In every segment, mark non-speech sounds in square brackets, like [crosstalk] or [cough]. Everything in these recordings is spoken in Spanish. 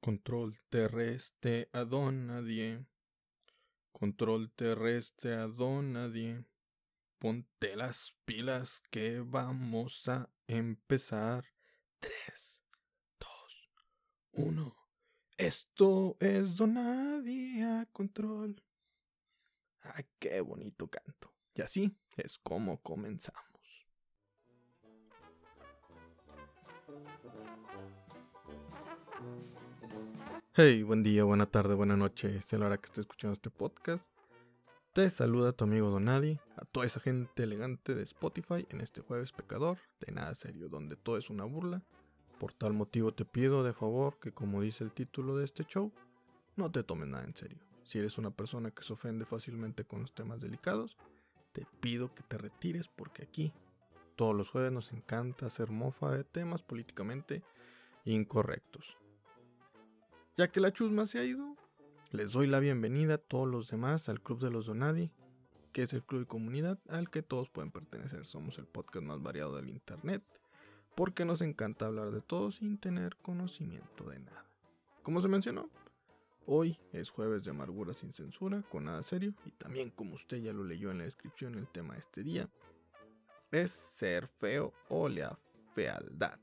Control terrestre a don nadie. Control terrestre a don nadie. Ponte las pilas que vamos a empezar. 3, 2, 1. Esto es Donadie a control. Ah, qué bonito canto. Y así es como comenzamos. Hey, buen día, buena tarde, buena noche. Es la hora que esté escuchando este podcast. Te saluda tu amigo Donadi, a toda esa gente elegante de Spotify en este jueves pecador, de nada serio, donde todo es una burla. Por tal motivo te pido de favor que, como dice el título de este show, no te tomes nada en serio. Si eres una persona que se ofende fácilmente con los temas delicados, te pido que te retires porque aquí, todos los jueves, nos encanta hacer mofa de temas políticamente incorrectos. Ya que la chusma se ha ido, les doy la bienvenida a todos los demás al Club de los Donadi, que es el club y comunidad al que todos pueden pertenecer. Somos el podcast más variado del Internet, porque nos encanta hablar de todo sin tener conocimiento de nada. Como se mencionó, hoy es jueves de amargura sin censura, con nada serio, y también como usted ya lo leyó en la descripción, el tema de este día es ser feo o la fealdad.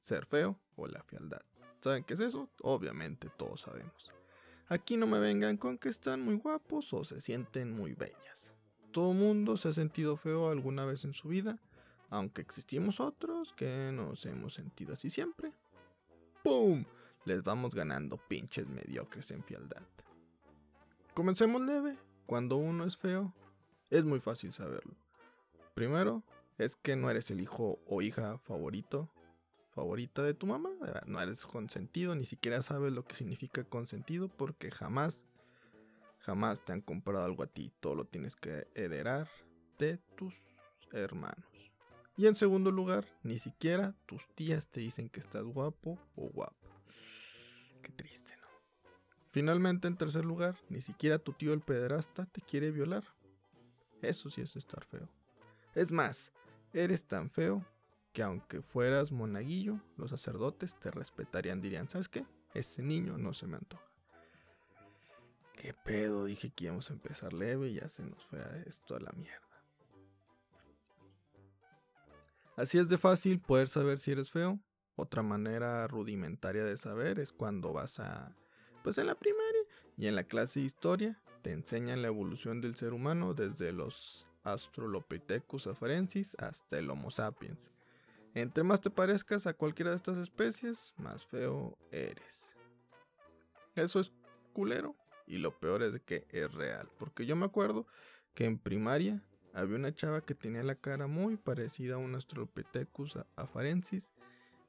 Ser feo o la fealdad. ¿Saben qué es eso? Obviamente todos sabemos. Aquí no me vengan con que están muy guapos o se sienten muy bellas. Todo mundo se ha sentido feo alguna vez en su vida, aunque existimos otros que nos hemos sentido así siempre. ¡Pum! Les vamos ganando pinches mediocres en fialdad. Comencemos leve. Cuando uno es feo, es muy fácil saberlo. Primero, es que no eres el hijo o hija favorito favorita de tu mamá. No eres consentido, ni siquiera sabes lo que significa consentido porque jamás, jamás te han comprado algo a ti. Todo lo tienes que heredar de tus hermanos. Y en segundo lugar, ni siquiera tus tías te dicen que estás guapo o guapo. Qué triste, ¿no? Finalmente, en tercer lugar, ni siquiera tu tío el pederasta te quiere violar. Eso sí es estar feo. Es más, eres tan feo que aunque fueras monaguillo, los sacerdotes te respetarían, dirían, ¿sabes qué? Este niño no se me antoja. ¿Qué pedo? Dije que íbamos a empezar leve y ya se nos fue a esto a la mierda. Así es de fácil poder saber si eres feo. Otra manera rudimentaria de saber es cuando vas a, pues en la primaria y en la clase de historia te enseñan la evolución del ser humano desde los Australopithecus afarensis hasta el Homo sapiens. Entre más te parezcas a cualquiera de estas especies, más feo eres. Eso es culero. Y lo peor es que es real. Porque yo me acuerdo que en primaria había una chava que tenía la cara muy parecida a un Australopithecus afarensis.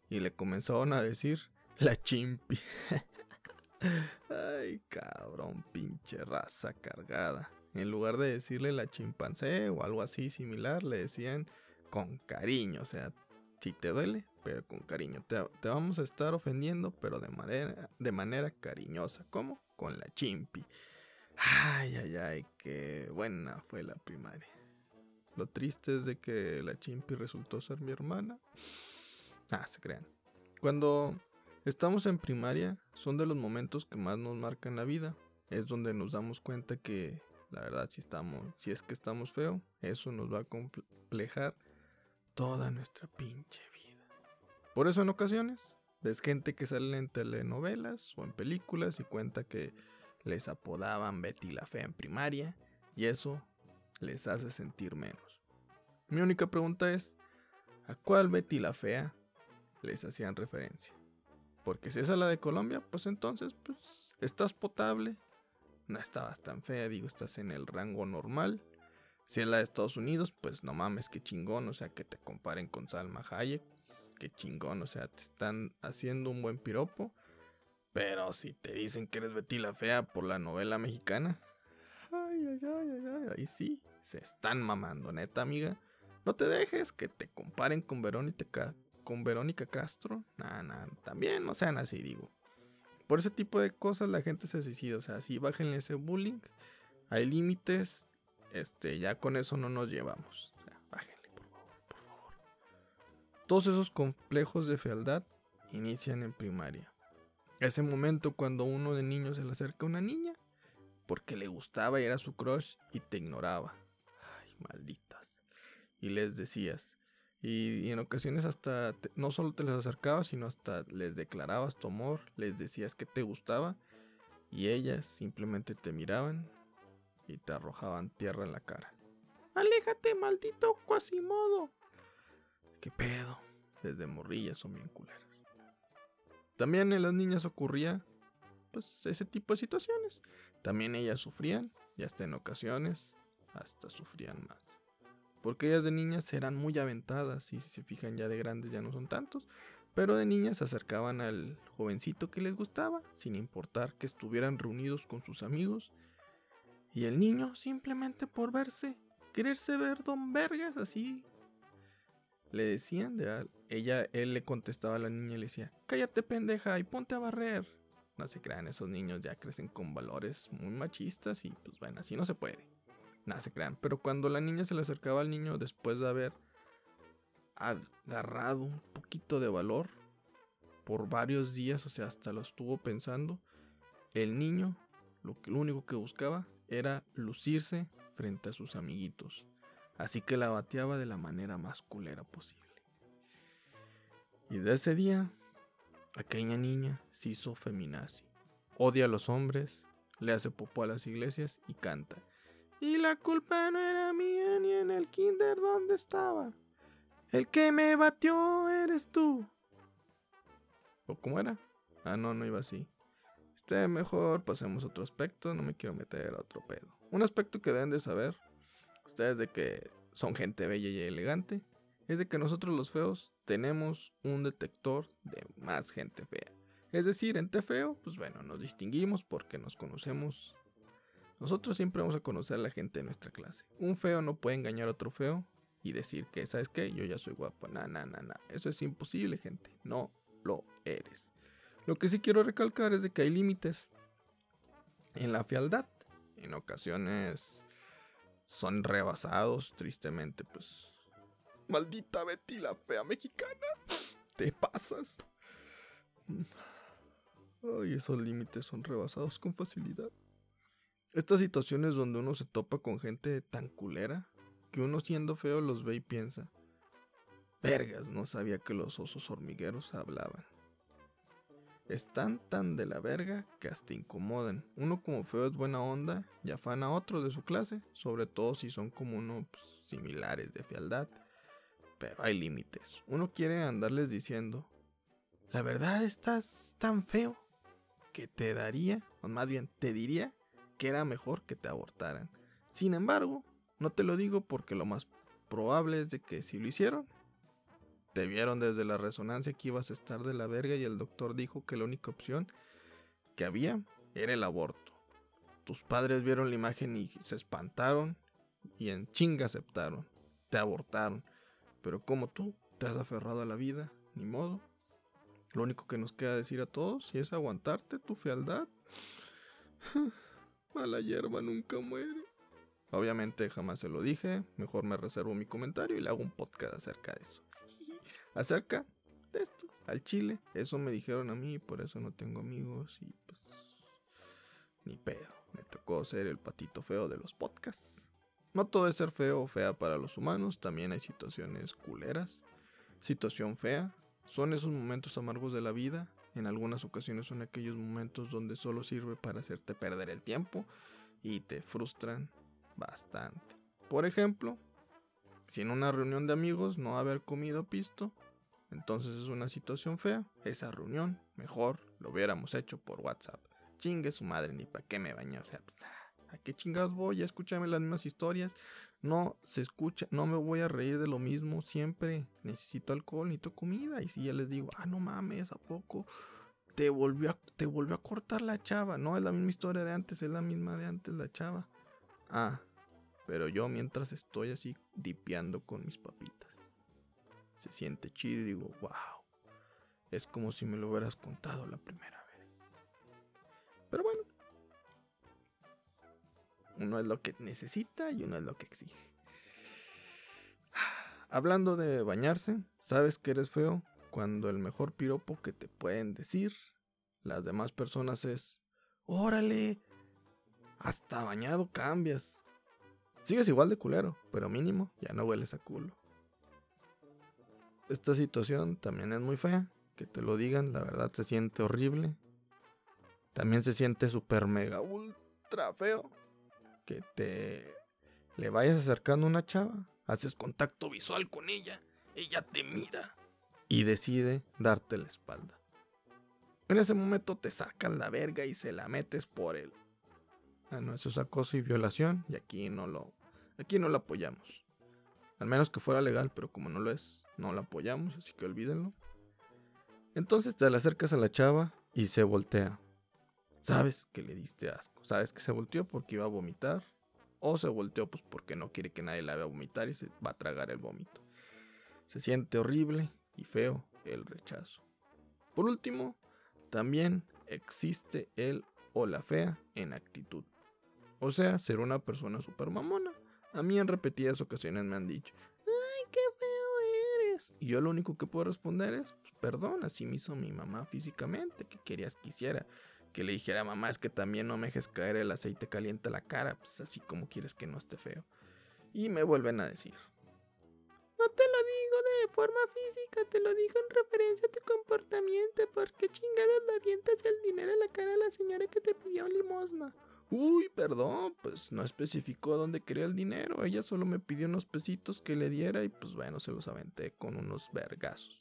Y le comenzaron a decir la chimpi. [laughs] Ay, cabrón, pinche raza cargada. En lugar de decirle la chimpancé o algo así similar, le decían con cariño. O sea, si te duele, pero con cariño. Te, vamos a estar ofendiendo, pero de manera, de manera cariñosa. ¿Cómo? Con la chimpi. Ay, ay, ay, qué buena fue la primaria. Lo triste es de que la chimpi resultó ser mi hermana. Ah, se crean. Cuando estamos en primaria, son de los momentos que más nos marcan la vida. Es donde nos damos cuenta que, la verdad, si estamos, si es que estamos feo, eso nos va a complejar toda nuestra pinche vida. Por eso en ocasiones ves gente que sale en telenovelas o en películas y cuenta que les apodaban Betty la Fea en primaria y eso les hace sentir menos. Mi única pregunta es, ¿a cuál Betty la Fea les hacían referencia? Porque si es a la de Colombia, pues entonces, pues, estás potable. No estabas tan fea, digo, estás en el rango normal. Si es la de Estados Unidos, pues no mames, qué chingón, o sea, que te comparen con Salma Hayek, qué chingón, o sea, te están haciendo un buen piropo. Pero si te dicen que eres Betty la Fea por la novela mexicana, ay, ay, ay, ay, ay, ahí sí, se están mamando, neta, amiga. No te dejes que te comparen con Verónica, con Verónica Castro. Nah, nah, también no sean así, digo. Por ese tipo de cosas la gente se suicida, o sea, si bájenle ese bullying. Hay límites, este, ya con eso no nos llevamos. bájenle, por favor, por favor. Todos esos complejos de fealdad inician en primaria. Ese momento cuando uno de niño se le acerca a una niña porque le gustaba y era su crush y te ignoraba. Ay, malditas. Y les decías. Y, en ocasiones hasta no solo te les acercabas, sino hasta les declarabas tu amor, les decías que te gustaba y ellas simplemente te miraban y te arrojaban tierra en la cara. Aléjate, maldito Quasimodo. ¿Qué pedo? Desde morrillas son bien culeras. También en las niñas ocurría pues ese tipo de situaciones. También ellas sufrían y hasta en ocasiones hasta sufrían más. Porque ellas de niñas eran muy aventadas y si se fijan ya de grandes ya no son tantos. Pero de niñas se acercaban al jovencito que les gustaba, sin importar que estuvieran reunidos con sus amigos. Y el niño, simplemente por verse, quererse ver don Vergas así. Le decían de ella, él le contestaba a la niña y le decía, cállate pendeja y ponte a barrer. No se crean, esos niños ya crecen con valores muy machistas y pues bueno, así no se puede. No se crean. Pero cuando la niña se le acercaba al niño después de haber agarrado un poquito de valor por varios días, o sea, hasta lo estuvo pensando, el niño lo, que, lo único que buscaba era lucirse frente a sus amiguitos. Así que la bateaba de la manera más culera posible. Y de ese día, aquella niña se hizo feminazi. Odia a los hombres, le hace popó a las iglesias y canta. Y la culpa no era mía ni en el kinder donde estaba. El que me batió eres tú. ¿O cómo era? Ah, no, no iba así. Mejor pasemos a otro aspecto, no me quiero meter a otro pedo. Un aspecto que deben de saber ustedes de que son gente bella y elegante, es de que nosotros los feos tenemos un detector de más gente fea. Es decir, ente feo, pues bueno, nos distinguimos porque nos conocemos. Nosotros siempre vamos a conocer a la gente de nuestra clase. Un feo no puede engañar a otro feo y decir que, ¿sabes qué? Yo ya soy guapo. Na, na, na, na. Eso es imposible, gente. No lo eres. Lo que sí quiero recalcar es de que hay límites en la fealdad. En ocasiones son rebasados, tristemente, pues. Maldita Betty, la fea mexicana. Te pasas. Ay, esos límites son rebasados con facilidad. Estas situaciones donde uno se topa con gente tan culera que uno siendo feo los ve y piensa, vergas, no sabía que los osos hormigueros hablaban. Están tan de la verga que hasta incomodan. Uno como feo es buena onda y afana a otros de su clase, sobre todo si son como uno pues, similares de fealdad. Pero hay límites. Uno quiere andarles diciendo, la verdad estás tan feo que te daría, o más bien te diría que era mejor que te abortaran. Sin embargo, no te lo digo porque lo más probable es de que si lo hicieron, te vieron desde la resonancia que ibas a estar de la verga y el doctor dijo que la única opción que había era el aborto. Tus padres vieron la imagen y se espantaron y en chinga aceptaron. Te abortaron. Pero como tú te has aferrado a la vida, ni modo. Lo único que nos queda decir a todos es aguantarte tu fealdad. [sighs] Mala hierba nunca muere. Obviamente jamás se lo dije, mejor me reservo mi comentario y le hago un podcast acerca de eso acerca de esto, al chile. Eso me dijeron a mí, por eso no tengo amigos y pues ni pedo. Me tocó ser el patito feo de los podcasts. No todo es ser feo o fea para los humanos, también hay situaciones culeras. Situación fea son esos momentos amargos de la vida. En algunas ocasiones son aquellos momentos donde solo sirve para hacerte perder el tiempo y te frustran bastante. Por ejemplo, si en una reunión de amigos no haber comido pisto, entonces es una situación fea. Esa reunión, mejor lo hubiéramos hecho por WhatsApp. Chingue su madre, ni para qué me bañé. O sea, pues, ¿a qué chingados voy? a escucharme las mismas historias. No se escucha, no me voy a reír de lo mismo siempre. Necesito alcohol, necesito comida. Y si ya les digo, ah, no mames, ¿a poco? Te volvió a, te volvió a cortar la chava. No es la misma historia de antes, es la misma de antes la chava. Ah, pero yo mientras estoy así dipeando con mis papitas. Se siente chido y digo, wow. Es como si me lo hubieras contado la primera vez. Pero bueno. Uno es lo que necesita y uno es lo que exige. [sighs] Hablando de bañarse, ¿sabes que eres feo? Cuando el mejor piropo que te pueden decir las demás personas es, órale, hasta bañado cambias. Sigues igual de culero, pero mínimo ya no hueles a culo. Esta situación también es muy fea, que te lo digan, la verdad se siente horrible. También se siente super mega ultra feo que te le vayas acercando a una chava, haces contacto visual con ella, ella te mira y decide darte la espalda. En ese momento te sacan la verga y se la metes por él. Ah, no, eso es acoso y violación y aquí no lo aquí no lo apoyamos. Al menos que fuera legal, pero como no lo es, no lo apoyamos, así que olvídenlo. Entonces te le acercas a la chava y se voltea. Sabes que le diste asco, sabes que se volteó porque iba a vomitar o se volteó pues porque no quiere que nadie la vea vomitar y se va a tragar el vómito. Se siente horrible y feo el rechazo. Por último, también existe el o la fea en actitud. O sea, ser una persona super mamona. A mí en repetidas ocasiones me han dicho, ¡ay, qué feo eres! Y yo lo único que puedo responder es, pues, perdón, así me hizo mi mamá físicamente, que querías que hiciera. Que le dijera a mamá, es que también no me dejes caer el aceite caliente a la cara, pues así como quieres que no esté feo. Y me vuelven a decir, no te lo digo de forma física, te lo digo en referencia a tu comportamiento. porque chingadas le avientas el dinero en la cara a la señora que te pidió limosna? Uy, perdón, pues no especificó dónde quería el dinero. Ella solo me pidió unos pesitos que le diera y pues bueno, se los aventé con unos vergazos.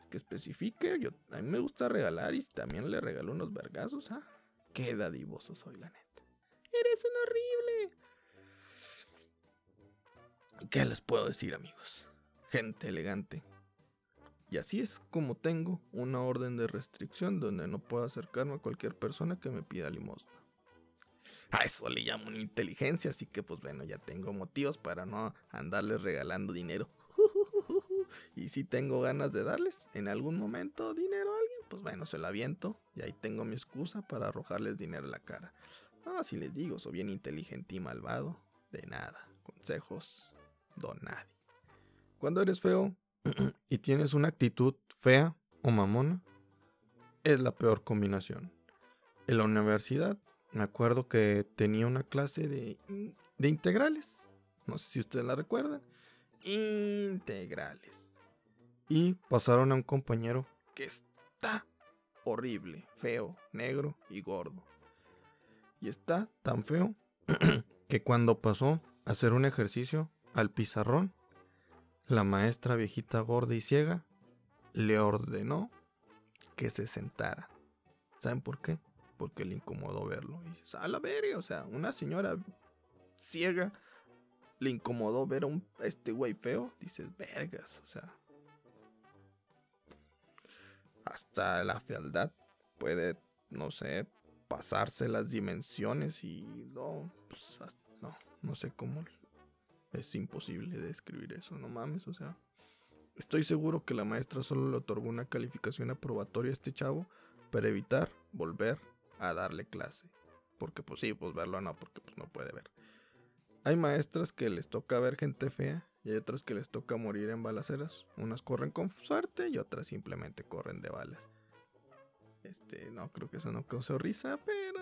Es que especifique, yo a mí me gusta regalar y también le regaló unos vergazos, ¿ah? Qué dadivoso soy, la neta. Eres un horrible. ¿Qué les puedo decir, amigos? Gente elegante. Y así es como tengo una orden de restricción donde no puedo acercarme a cualquier persona que me pida limosna. A eso le llamo una inteligencia, así que pues bueno, ya tengo motivos para no andarles regalando dinero. [laughs] y si tengo ganas de darles en algún momento dinero a alguien, pues bueno, se lo aviento y ahí tengo mi excusa para arrojarles dinero en la cara. No, si les digo, soy bien inteligente y malvado, de nada. Consejos don nadie. Cuando eres feo [clears throat] y tienes una actitud fea o mamona, es la peor combinación. En la universidad me acuerdo que tenía una clase de, de integrales. No sé si ustedes la recuerdan. Integrales. Y pasaron a un compañero que está horrible, feo, negro y gordo. Y está tan feo [clears throat] que cuando pasó a hacer un ejercicio al pizarrón, la maestra viejita gorda y ciega le ordenó que se sentara. ¿Saben por qué? Porque le incomodó verlo. Y a la verga, o sea, una señora ciega le incomodó ver a, un, este güey feo. Dices, vergas, o sea. Hasta la fealdad puede, no sé, pasarse las dimensiones y no, pues, no, no sé cómo es imposible describir eso, no mames, o sea. Estoy seguro que la maestra solo le otorgó una calificación aprobatoria a este chavo para evitar volver a darle clase. Porque pues sí, pues verlo no, porque pues no puede ver. Hay maestras que les toca ver gente fea y hay otras que les toca morir en balaceras. Unas corren con suerte y otras simplemente corren de balas. Este, no creo que eso no causó risa, pero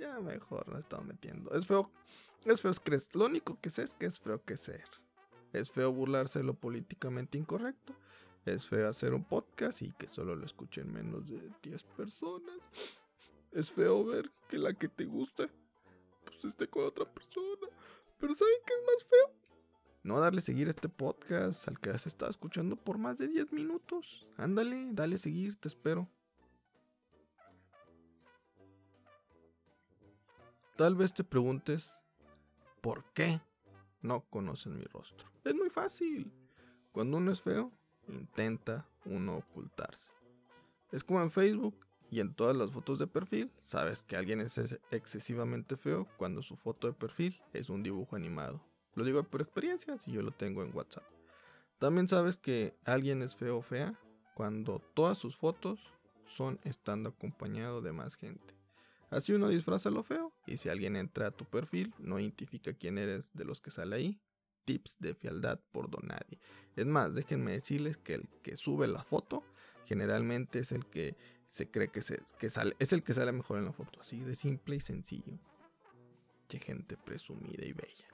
ya mejor no estamos metiendo. Es feo es feo creer. Lo único que sé es que es feo que ser. Es feo burlarse de lo políticamente incorrecto. Es feo hacer un podcast y que solo lo escuchen menos de 10 personas. Es feo ver que la que te gusta pues esté con otra persona. Pero ¿saben qué es más feo? No darle seguir a este podcast al que has estado escuchando por más de 10 minutos. Ándale, dale seguir, te espero. Tal vez te preguntes ¿Por qué no conocen mi rostro? Es muy fácil. Cuando uno es feo, intenta uno ocultarse. Es como en Facebook y en todas las fotos de perfil, sabes que alguien es excesivamente feo cuando su foto de perfil es un dibujo animado. Lo digo por experiencia, si yo lo tengo en WhatsApp. También sabes que alguien es feo o fea cuando todas sus fotos son estando acompañado de más gente. Así uno disfraza lo feo y si alguien entra a tu perfil no identifica quién eres de los que sale ahí. Tips de fialdad por Donadie. Es más, déjenme decirles que el que sube la foto generalmente es el que se cree que, se, que sale, es el que sale mejor en la foto, así de simple y sencillo. Qué gente presumida y bella.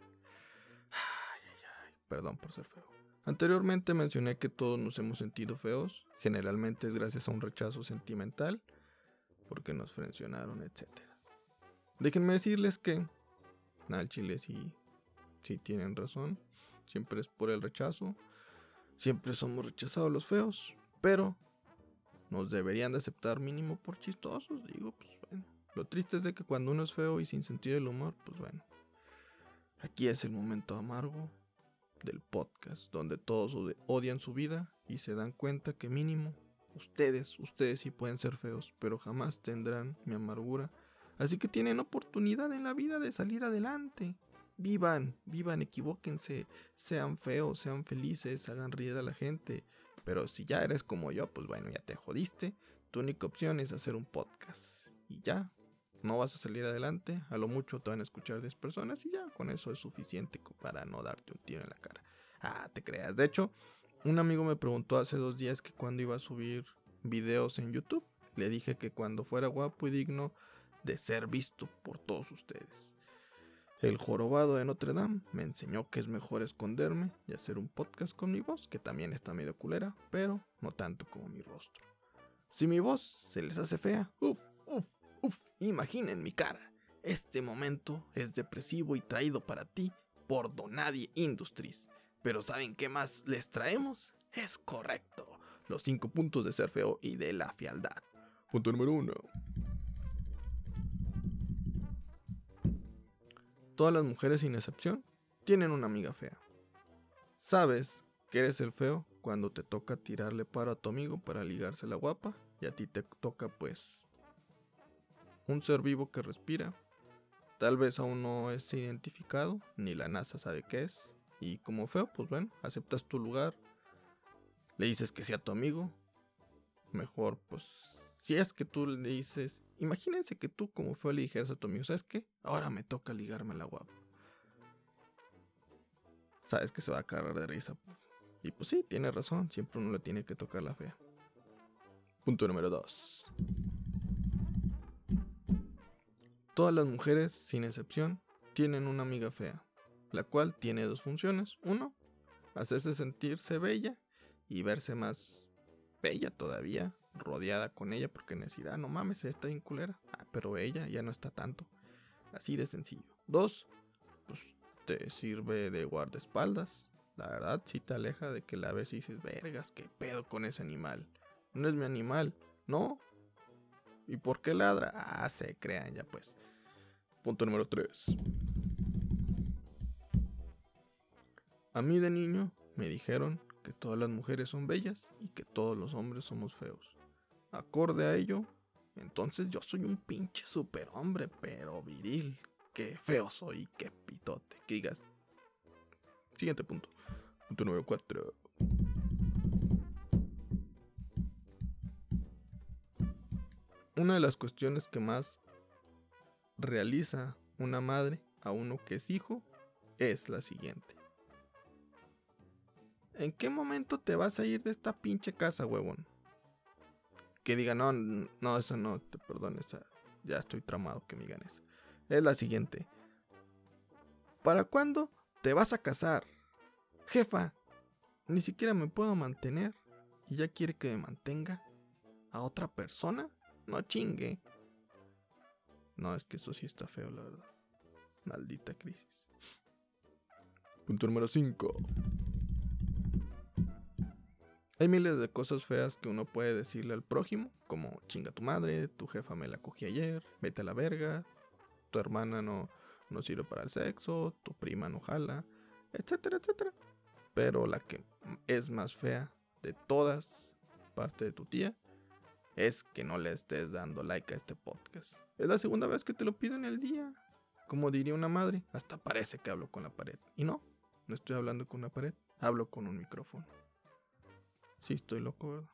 Ay, ay, ay, perdón por ser feo. Anteriormente mencioné que todos nos hemos sentido feos, generalmente es gracias a un rechazo sentimental, porque nos frencionaron, etc. Déjenme decirles que, al chile sí, sí tienen razón, siempre es por el rechazo, siempre somos rechazados los feos, pero nos deberían de aceptar mínimo por chistosos, digo, pues bueno. Lo triste es de que cuando uno es feo y sin sentido del humor, pues bueno. Aquí es el momento amargo del podcast, donde todos odian su vida y se dan cuenta que mínimo ustedes, ustedes sí pueden ser feos, pero jamás tendrán mi amargura. Así que tienen oportunidad en la vida de salir adelante. Vivan, vivan, equivóquense, sean feos, sean felices, hagan reír a la gente. Pero si ya eres como yo, pues bueno, ya te jodiste. Tu única opción es hacer un podcast. Y ya, no vas a salir adelante. A lo mucho te van a escuchar 10 personas y ya, con eso es suficiente para no darte un tiro en la cara. Ah, te creas. De hecho, un amigo me preguntó hace dos días que cuando iba a subir videos en YouTube. Le dije que cuando fuera guapo y digno de ser visto por todos ustedes. El jorobado de Notre Dame me enseñó que es mejor esconderme y hacer un podcast con mi voz, que también está medio culera, pero no tanto como mi rostro. Si mi voz se les hace fea, uff, uff, uff, imaginen mi cara. Este momento es depresivo y traído para ti por Donadie Industries. Pero ¿saben qué más les traemos? Es correcto, los 5 puntos de ser feo y de la fialdad. Punto número 1. Todas las mujeres sin excepción tienen una amiga fea. Sabes que eres el feo cuando te toca tirarle paro a tu amigo para ligarse la guapa y a ti te toca pues un ser vivo que respira. Tal vez aún no es identificado, ni la NASA sabe qué es. Y como feo, pues bueno, aceptas tu lugar, le dices que sea tu amigo. Mejor, pues, si es que tú le dices, imagínense que tú como feo le dijeras a tu amigo, ¿sabes qué? Ahora me toca ligarme la guapa. Sabes que se va a cagar de risa. Y pues sí, tiene razón, siempre uno le tiene que tocar la fea. Punto número 2. Todas las mujeres, sin excepción, tienen una amiga fea, la cual tiene dos funciones. Uno, hacerse sentirse bella y verse más bella todavía, rodeada con ella, porque necesita, ah, no mames, está bien culera. Ah, pero ella ya no está tanto. Así de sencillo. Dos, pues te sirve de guardaespaldas. La verdad, si te aleja de que la ves y dices, vergas, qué pedo con ese animal. No es mi animal, ¿no? ¿Y por qué ladra? Ah, se crean ya pues. Punto número 3. A mí de niño me dijeron que todas las mujeres son bellas y que todos los hombres somos feos. Acorde a ello, entonces yo soy un pinche superhombre, pero viril. Qué feo soy, qué pitote. Que digas. Siguiente punto. Punto número 4. Una de las cuestiones que más realiza una madre a uno que es hijo es la siguiente. ¿En qué momento te vas a ir de esta pinche casa, huevón? Que diga, no, no, eso no, te perdón, ya estoy tramado que me digan eso. Es la siguiente. ¿Para cuándo te vas a casar? Jefa, ni siquiera me puedo mantener y ya quiere que me mantenga a otra persona. No chingue. No, es que eso sí está feo, la verdad. Maldita crisis. Punto número 5. Hay miles de cosas feas que uno puede decirle al prójimo, como chinga tu madre, tu jefa me la cogí ayer, vete a la verga, tu hermana no, no sirve para el sexo, tu prima no jala, etcétera, etcétera. Pero la que es más fea de todas, parte de tu tía, es que no le estés dando like a este podcast. Es la segunda vez que te lo pido en el día. Como diría una madre, hasta parece que hablo con la pared. Y no, no estoy hablando con una pared, hablo con un micrófono. Sí, estoy loco, ¿verdad?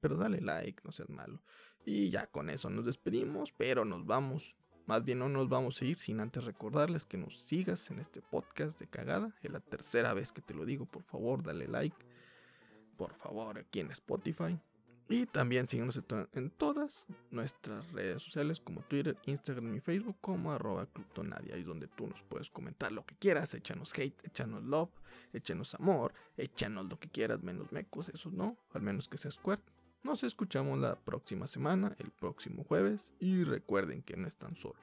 Pero dale like, no seas malo. Y ya con eso nos despedimos, pero nos vamos. Más bien no nos vamos a ir sin antes recordarles que nos sigas en este podcast de cagada. Es la tercera vez que te lo digo, por favor, dale like. Por favor, aquí en Spotify. Y también síguenos en todas nuestras redes sociales como Twitter, Instagram y Facebook como arroba Ahí es donde tú nos puedes comentar lo que quieras. Échanos hate, échanos love, échanos amor, échanos lo que quieras, menos mecos, eso no, al menos que sea Squirt. Nos escuchamos la próxima semana, el próximo jueves. Y recuerden que no están solos.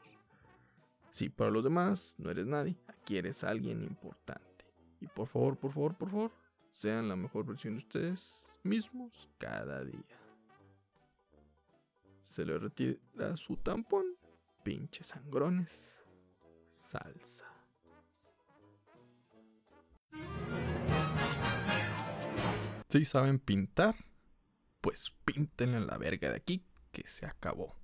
Si para los demás no eres nadie, aquí eres alguien importante. Y por favor, por favor, por favor, sean la mejor versión de ustedes mismos cada día. Se le retira su tampón, pinches sangrones, salsa. Si saben pintar, pues pinten en la verga de aquí que se acabó.